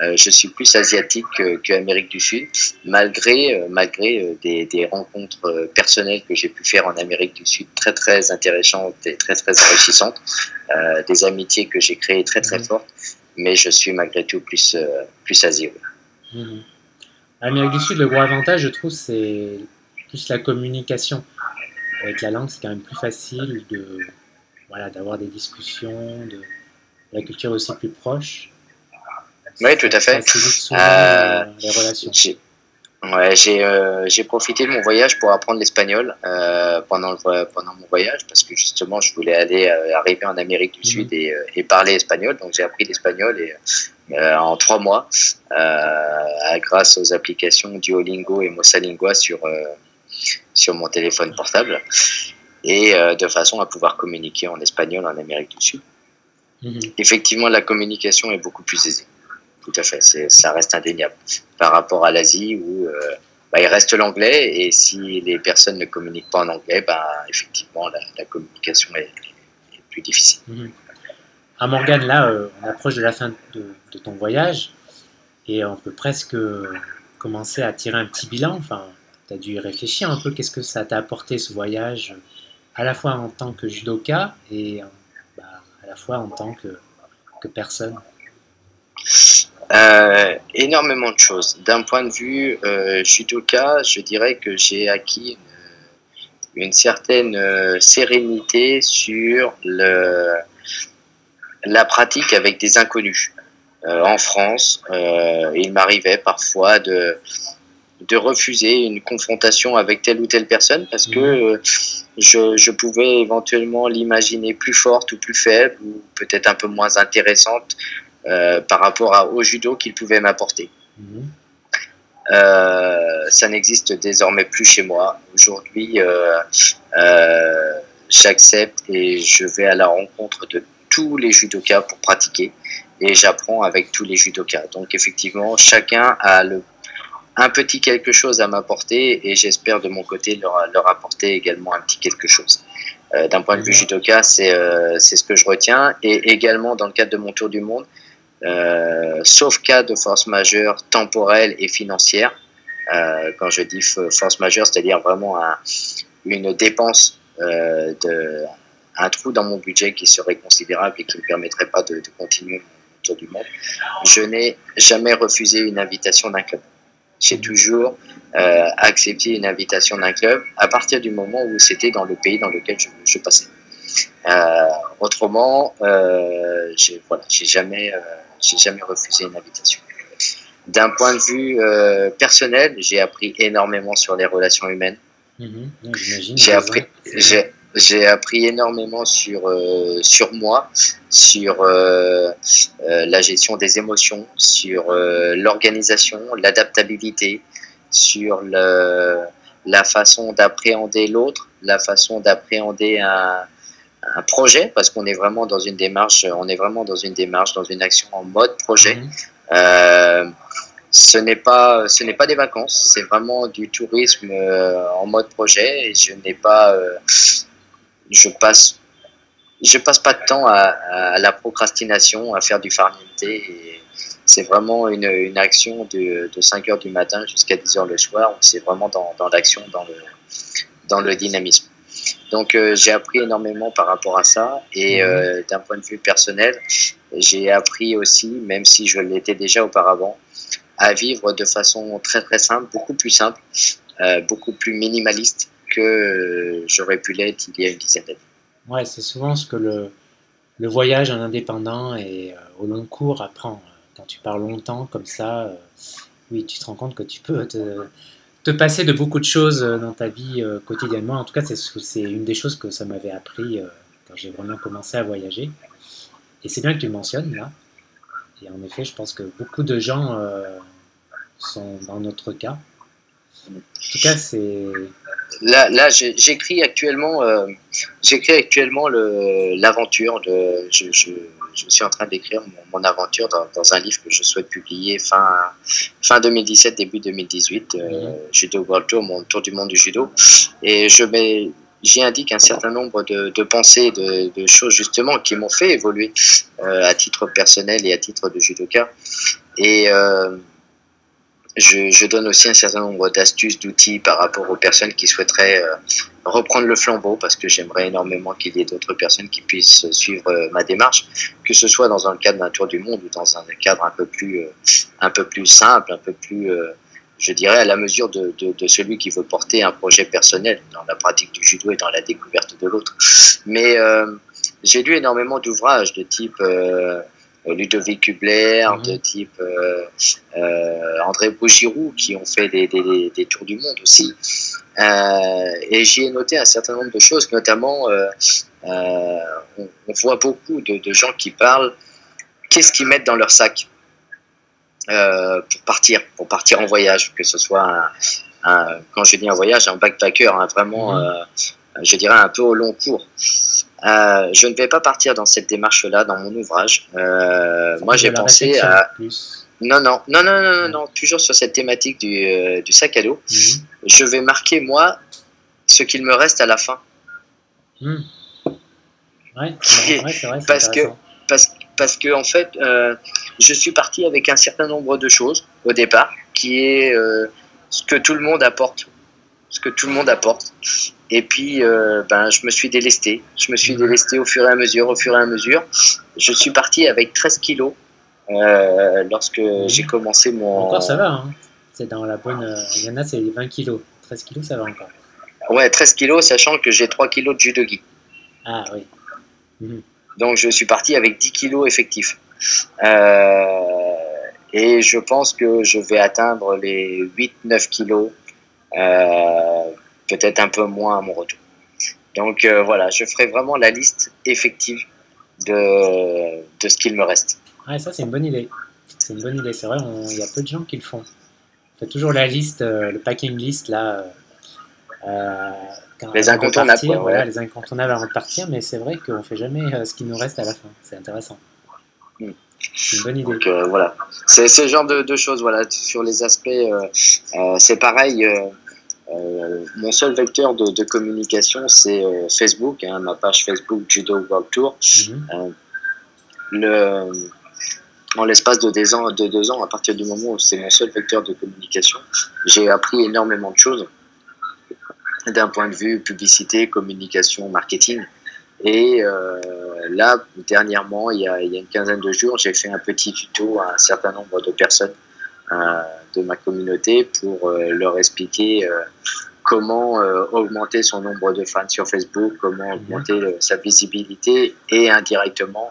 euh, je suis plus asiatique qu'Amérique du Sud, malgré, malgré des, des, rencontres personnelles que j'ai pu faire en Amérique du Sud, très très intéressantes et très très enrichissantes, des amitiés que j'ai créées très très mhm. fortes. Mais je suis malgré tout plus, plus asiatique. Mhm. Amérique du Sud, le gros avantage, je trouve, c'est plus la communication. Avec la langue, c'est quand même plus facile de voilà, d'avoir des discussions, de, la culture aussi plus proche. Oui, tout à fait. Euh, les relations. Ouais, j'ai profité de mon voyage pour apprendre l'espagnol pendant, le, pendant mon voyage parce que justement je voulais aller arriver en Amérique du Sud mhm. et, et, parler espagnol donc j'ai appris l'espagnol et en trois mois grâce aux applications Duolingo et Mosalingua sur sur mon téléphone portable et euh, de façon à pouvoir communiquer en espagnol en Amérique du Sud. Mhm. Effectivement, la communication est beaucoup plus aisée. Tout à fait, ça reste indéniable par rapport à l'Asie où euh, bah, il reste l'anglais et si les personnes ne communiquent pas en anglais, bah, effectivement, la, communication est, plus difficile. Mhm. À Morgane, là, euh, on approche de la fin de, de, ton voyage et on peut presque commencer à tirer un petit bilan. Enfin, tu as dû y réfléchir un peu. Qu'est-ce que ça t'a apporté ce voyage, à la fois en tant que judoka et bah, à la fois en tant que, personne euh, Énormément de choses. D'un point de vue euh, judoka, je dirais que j'ai acquis une, certaine euh, sérénité sur la pratique avec des inconnus. en France, il m'arrivait parfois de de refuser une confrontation avec telle ou telle personne parce que mhm. euh, je, je, pouvais éventuellement l'imaginer plus forte ou plus faible ou peut-être un peu moins intéressante euh, par rapport à, au judo qu'il pouvait m'apporter. Mhm. Euh, ça n'existe désormais plus chez moi. Aujourd'hui, j'accepte et je vais à la rencontre de tous les judokas pour pratiquer et j'apprends avec tous les judokas. Donc effectivement, chacun a le un petit quelque chose à m'apporter et j'espère de mon côté leur, leur, apporter également un petit quelque chose. Euh, D'un point de vue judoka, c'est euh, ce que je retiens et également dans le cadre de mon tour du monde, euh, sauf cas de force majeure temporelle et financière. Euh, quand je dis force majeure, c'est-à-dire vraiment un, une dépense, euh, de, un trou dans mon budget qui serait considérable et qui ne me permettrait pas de, de continuer mon tour du monde. Je n'ai jamais refusé une invitation d'un club j'ai toujours euh, accepté une invitation d'un club à partir du moment où c'était dans le pays dans lequel je, passais. Euh, autrement, euh, j'ai voilà, jamais, euh, j'ai jamais refusé une invitation. D'un point de vue personnel, j'ai appris énormément sur les relations humaines. Mhm. j'ai appris, j'ai appris énormément sur, euh, sur moi, sur euh, euh, la gestion des émotions, sur l'organisation, l'adaptabilité, sur le, la façon d'appréhender l'autre, la façon d'appréhender un, un, projet, parce qu'on est vraiment dans une démarche, on est vraiment dans une démarche, dans une action en mode projet. Mmh. ce n'est pas, ce n'est pas des vacances, c'est vraiment du tourisme en mode projet. Et je n'ai pas je passe je passe pas de temps à, la procrastination, à faire du farniente. C'est vraiment une, une, action de, de 5 heures du matin jusqu'à 10 heures le soir. C'est vraiment dans, dans l'action, dans le, dans le dynamisme. Donc euh, j'ai appris énormément par rapport à ça. Et mhm. euh, d'un point de vue personnel, j'ai appris aussi, même si je l'étais déjà auparavant, à vivre de façon très très simple, beaucoup plus simple, euh, beaucoup plus minimaliste que euh, j'aurais pu l'être il y a une dizaine d'années. Ouais, c'est souvent ce que le, voyage en indépendant et euh, au long cours apprend. Quand tu pars longtemps comme ça, euh, oui, tu te rends compte que tu peux te, te passer de beaucoup de choses dans ta vie quotidiennement. En tout cas, c'est une des choses que ça m'avait appris quand j'ai vraiment commencé à voyager. Et c'est bien que tu le mentionnes là. Et en effet, je pense que beaucoup de gens sont dans notre cas. En tout cas, c'est là, là j'écris actuellement, euh, j'écris actuellement l'aventure. Je, je, je, suis en train d'écrire mon, aventure dans, dans, un livre que je souhaite publier fin, fin 2017, début 2018. Euh, mhm. Judo World Tour, mon tour du monde du judo. Et je mets, j'y indique un certain nombre de, de pensées, de, de, choses justement qui m'ont fait évoluer euh, à titre personnel et à titre de judoka. Et euh, je, je, donne aussi un certain nombre d'astuces, d'outils par rapport aux personnes qui souhaiteraient euh, reprendre le flambeau, parce que j'aimerais énormément qu'il y ait d'autres personnes qui puissent suivre euh, ma démarche, que ce soit dans un cadre d'un tour du monde ou dans un cadre un peu plus, euh, un peu plus simple, un peu plus, je dirais, à la mesure de, de, de, celui qui veut porter un projet personnel dans la pratique du judo et dans la découverte de l'autre. Mais j'ai lu énormément d'ouvrages de type Ludovic Kubler, mhm. de type André Bougiroux, qui ont fait des, des, des, tours du monde aussi. et j'y ai noté un certain nombre de choses, notamment on, on, voit beaucoup de, de gens qui parlent qu'est-ce qu'ils mettent dans leur sac euh, pour partir, pour partir en voyage, que ce soit un, quand je dis un voyage, un backpacker, hein, vraiment, mhm. euh, je dirais un peu au long cours. Euh, je ne vais pas partir dans cette démarche-là dans mon ouvrage. moi, j'ai pensé à non, non, non, non, non, non, toujours sur cette thématique du, du sac à dos. Mhm. Je vais marquer moi ce qu'il me reste à la fin. Mhm. Ouais, vrai, [laughs] parce que parce, parce que en fait, euh, je suis parti avec un certain nombre de choses au départ, qui est euh, ce que tout le monde apporte, ce que tout le monde apporte. Et puis, euh, ben, je me suis délesté. Je me suis délesté au fur et à mesure, au fur et à mesure. Je suis parti avec 13 kilos lorsque j'ai commencé mon. Encore, ça va. Hein. c'est dans la bonne. Il y en a, c'est 20 kilos. 13 kilos, ça va encore. Ouais, 13 kilos, sachant que j'ai 3 kilos de judogi. Ah oui. Mhm. Donc je suis parti avec 10 kilos effectifs. Euh, et je pense que je vais atteindre les 8-9 kilos, euh, peut-être un peu moins à mon retour. Donc euh, voilà, je ferai vraiment la liste effective de, de ce qu'il me reste. Ouais, ça c'est une bonne idée. C'est une bonne idée. C'est vrai, il y a peu de gens qui le font. On fait toujours la liste, le packing list là les incontournables. voilà, les incontournables avant de partir, mais c'est vrai qu'on ne fait jamais euh, ce qui nous reste à la fin. C'est intéressant. Hmm. C'est une bonne idée. Donc, euh, voilà. C'est ce genre de, choses. Voilà. Sur les aspects, euh, c'est pareil. Mon seul vecteur de, communication, c'est Facebook, hein, ma page Facebook Judo World Tour. Mhm. le, en l'espace de, deux ans, de deux ans, à partir du moment où c'est mon seul vecteur de communication, j'ai appris énormément de choses d'un point de vue publicité, communication, marketing. Et euh, là, dernièrement, il y, a, il y, a, une quinzaine de jours, j'ai fait un petit tuto à un certain nombre de personnes euh, de ma communauté pour euh, leur expliquer euh, comment euh, augmenter son nombre de fans sur Facebook, comment augmenter sa visibilité et indirectement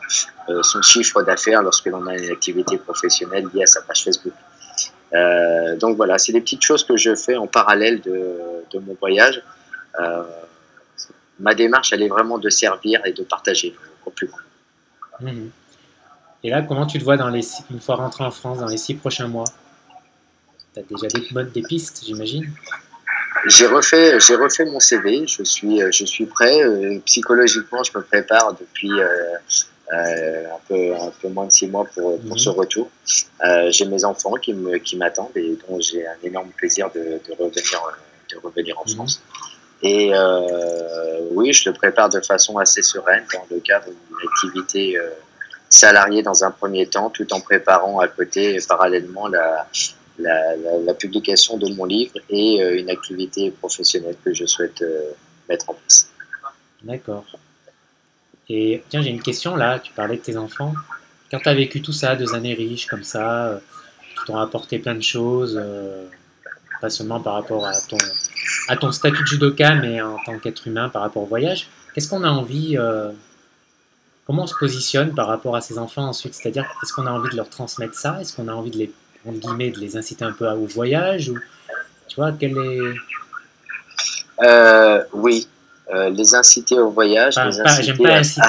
son chiffre d'affaires lorsque l'on a une activité professionnelle liée à sa page Facebook. Euh, donc voilà, c'est des petites choses que je fais en parallèle de, de mon voyage. Euh, ma démarche, elle est vraiment de servir et de partager au plus grand. Mhm. Et là, comment tu te vois dans les, une fois rentré en France dans les six prochains mois? Tu as déjà des, des pistes, j'imagine j'ai refait, j'ai refait mon CV. Je suis, je suis prêt. Euh, psychologiquement, je me prépare depuis euh, un, peu, un peu moins de six mois pour, pour ce mhm. retour. Euh, j'ai mes enfants qui, me, qui m'attendent et dont j'ai un énorme plaisir de, de revenir, de revenir en mhm. France. Et euh, oui, je le prépare de façon assez sereine dans le cadre d'une activité euh, salariée dans un premier temps, tout en préparant à côté parallèlement la, la, la, publication de mon livre et euh, une activité professionnelle que je souhaite euh, mettre en place. D'accord. Et tiens, j'ai une question là, tu parlais de tes enfants. Quand tu as vécu tout ça, deux années riches comme ça, euh, qui t'ont apporté plein de choses, pas seulement par rapport à ton, à ton statut de judoka, mais en tant qu'être humain par rapport au voyage, qu'est-ce qu'on a envie, comment on se positionne par rapport à ces enfants ensuite? C'est-à-dire, est-ce qu'on a envie de leur transmettre ça? Est-ce qu'on a envie de les, guillemets, de les inciter un peu au voyage ou, Tu vois, quel est... oui, euh, les inciter au voyage. J'aime pas, inciter,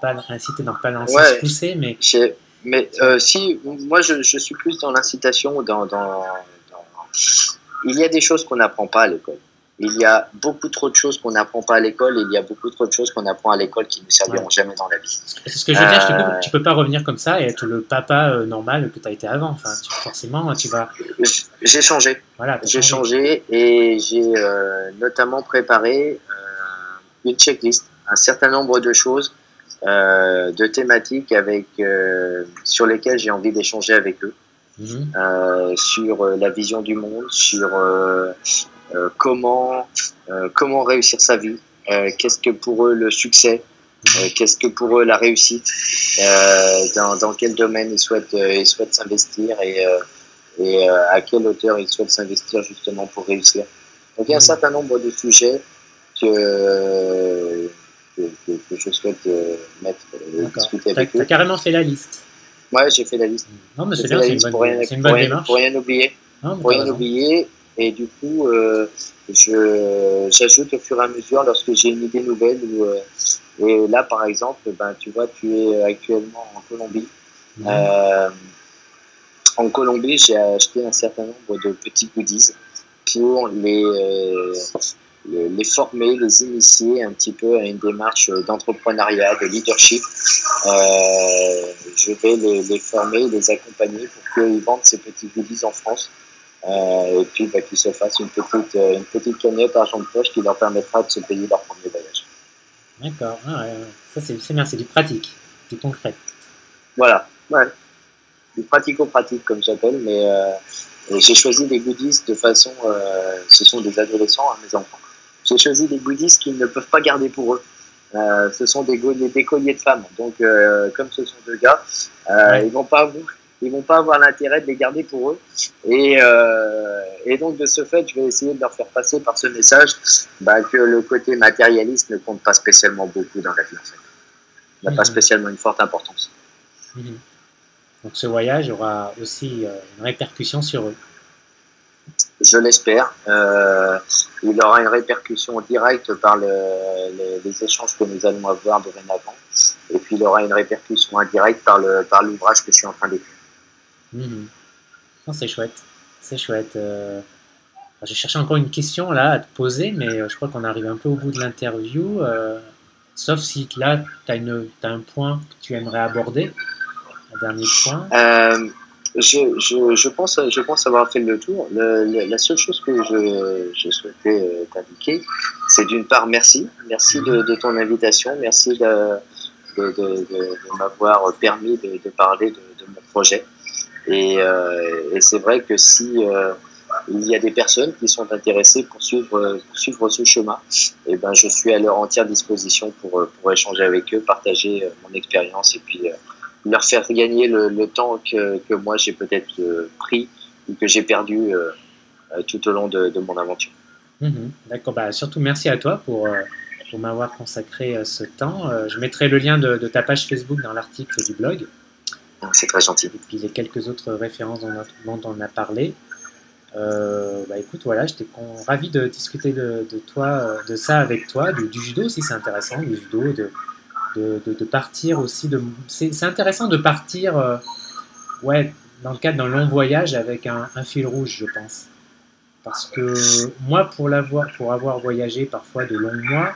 pas inciter dans pas dans ouais, pousser, mais. Mais euh, si, moi je, je, suis plus dans l'incitation, dans, dans, dans, Il y a des choses qu'on n'apprend pas à l'école. Il y a beaucoup trop de choses qu'on n'apprend pas à l'école et il y a beaucoup trop de choses qu'on apprend à l'école qui ne serviront jamais dans la vie. C'est ce que je veux dire, euh... tu, peux, pas revenir comme ça et être le papa euh, normal que tu as été avant. Enfin, tu, forcément, tu vas. J'ai changé. Voilà, j'ai changé. changé. et j'ai euh, notamment préparé une checklist, un certain nombre de choses, de thématiques avec, sur lesquelles j'ai envie d'échanger avec eux, mhm. euh, sur la vision du monde, sur comment, comment réussir sa vie, qu'est-ce que pour eux le succès, mhm. qu'est-ce que pour eux la réussite, dans, dans, quel domaine ils souhaitent ils souhaitent s'investir et, et à quelle hauteur ils souhaitent s'investir justement pour réussir. Donc il y a un mhm. certain nombre de sujets que, que, je souhaite mettre, discuter avec eux. Tu as carrément fait la liste Ouais, j'ai fait la liste. Non, mais c'est bien, c'est une, bonne, rien, une bonne démarche. Pour rien oublier. pour rien oublier. Et du coup, j'ajoute au fur et à mesure lorsque j'ai une idée nouvelle. et là, par exemple, ben, tu vois, tu es actuellement en Colombie. Mhm. en Colombie, j'ai acheté un certain nombre de petits goodies pour les, euh, les former, les initier un petit peu à une démarche d'entrepreneuriat, de leadership. Euh, je vais les, les, former, les accompagner pour qu'ils vendent ces petits goodies en France. Euh, et puis bah, qu'ils se fassent une petite, une petite cagnotte argent de poche qui leur permettra de se payer leur premier voyage. D'accord, ah, ça c'est bien, c'est du pratique, du concret. Voilà, ouais. du pratico-pratique comme j'appelle, mais j'ai choisi des goodies de façon, euh, ce sont des adolescents, hein, mes enfants. J'ai choisi des goodies qu'ils ne peuvent pas garder pour eux. Euh, ce sont des, des, colliers de femmes. Donc, euh, comme ce sont deux gars, ils vont pas ils vont pas avoir l'intérêt de les garder pour eux. Et, et, donc, de ce fait, je vais essayer de leur faire passer par ce message bah, que le côté matérialiste ne compte pas spécialement beaucoup dans la vie. En fait. n'a pas mmh. spécialement une forte importance. Mmh. Donc ce voyage aura aussi euh, une répercussion sur eux. Je l'espère. Euh, il aura une répercussion directe par les, échanges que nous allons avoir dorénavant. Et puis il aura une répercussion indirecte par l'ouvrage par que je suis en train d'écrire. Mmh. C'est chouette. C'est chouette. Euh, j'ai cherché encore une question là à te poser, mais je crois qu'on arrive un peu au bout de l'interview. sauf si là, tu as, un point que tu aimerais aborder dernier point euh, je, je, je, pense, je pense avoir fait le tour. la seule chose que je, je souhaitais euh, t'indiquer, c'est d'une part merci. Merci de, de, ton invitation. Merci de, de, de m'avoir permis de, parler de, mon projet. Et, euh, et c'est vrai que si il y a des personnes qui sont intéressées pour suivre, pour suivre ce chemin, et eh ben, je suis à leur entière disposition pour, pour échanger avec eux, partager mon expérience et puis leur faire gagner le, temps que, que moi j'ai peut-être euh, pris ou que j'ai perdu euh, euh, tout au long de, de mon aventure. Mhm. D'accord, bah, surtout merci à toi pour, pour m'avoir consacré ce temps. je mettrai le lien de, de ta page Facebook dans l'article du blog. Ah, c'est très gentil. Et puis les quelques autres références dont, on a parlé. bah écoute, voilà, j'étais ravi de discuter de, de, toi, de ça avec toi, du, du judo aussi, c'est intéressant, du judo, de, de, partir aussi. De, c'est, intéressant de partir euh, ouais, dans le cadre d'un long voyage avec un, fil rouge, je pense. Parce que moi, pour, l'avoir, pour avoir voyagé parfois de longs mois,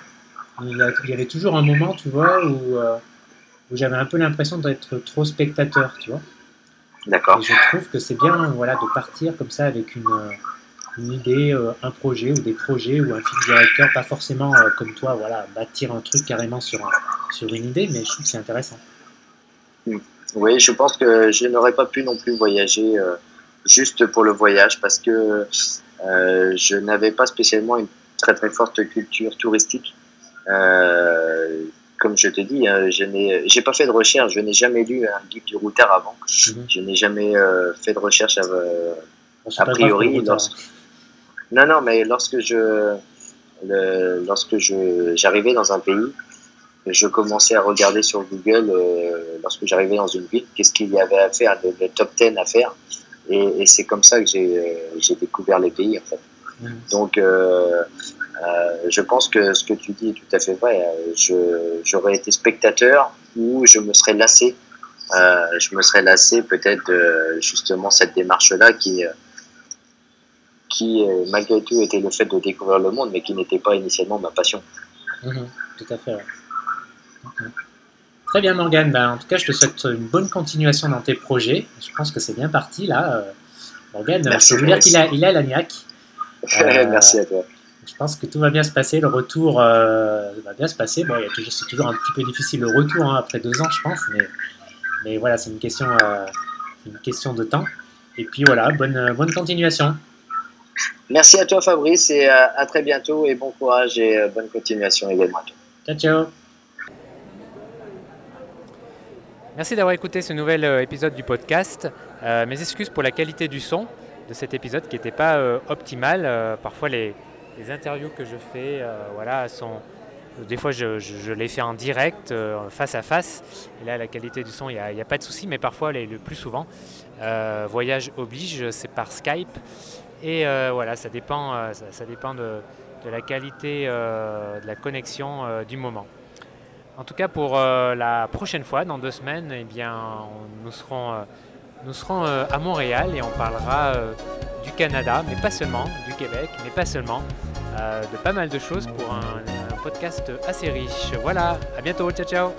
il y, avait toujours un moment, tu vois, où, euh, où j'avais un peu l'impression d'être trop spectateur, tu vois. D'accord. Et je trouve que c'est bien voilà, de partir comme ça avec une, une idée, euh, un projet ou des projets ou un fil directeur, pas forcément comme toi, voilà, bâtir un truc carrément sur un, sur une idée, mais je trouve que c'est intéressant. Oui, je pense que je n'aurais pas pu non plus voyager euh, juste pour le voyage parce que euh, je n'avais pas spécialement une très très forte culture touristique. Euh, comme je te dis, hein, je n'ai j'ai pas fait de recherche, je n'ai jamais lu un guide du routard avant. Mhm. Je n'ai jamais fait de recherche a priori. Non, non, mais lorsque je lorsque je j'arrivais dans un pays, je commençais à regarder sur Google euh, lorsque j'arrivais dans une ville, qu'est-ce qu'il y avait à faire, le, top 10 à faire. Et, et c'est comme ça que j'ai euh, découvert les pays, en fait. Mmh. Donc, euh, euh, je pense que ce que tu dis est tout à fait vrai. J'aurais été spectateur ou je me serais lassé. Euh, je me serais lassé peut-être de justement cette démarche-là qui, qui malgré tout était le fait de découvrir le monde, mais qui n'était pas initialement ma passion. Mmh. tout à fait. Ouais. Très bien Morgane, ben, en tout cas je te souhaite une bonne continuation dans tes projets. Je pense que c'est bien parti là. Euh, Morgane, je vous dire qu'il a, il a l'agnac. [laughs] Euh, Merci à toi. Je pense que tout va bien se passer, le retour euh, va bien se passer. Bon, c'est toujours un petit peu difficile le retour hein, après deux ans je pense, mais, mais voilà, c'est une, question, une question de temps. Et puis voilà, bonne, bonne continuation. Merci à toi Fabrice et à très bientôt et bon courage et bonne continuation également à toi. Ciao ciao Merci d'avoir écouté ce nouvel euh, épisode du podcast. Euh, mes excuses pour la qualité du son de cet épisode qui n'était pas euh, optimal. parfois les, interviews que je fais voilà, sont, Des fois, je, je, l'ai fait en direct, face à face. Et là, la qualité du son, il n'y a, pas de souci, mais parfois, le plus souvent, voyage oblige, c'est par Skype. Et voilà, ça dépend, ça, dépend de, la qualité de la connexion du moment. En tout cas, pour la prochaine fois, dans deux semaines, eh bien, nous serons nous serons euh, à Montréal et on parlera euh, du Canada, mais pas seulement, du Québec, mais pas seulement, euh, de pas mal de choses pour un podcast assez riche. Voilà, à bientôt, ciao ciao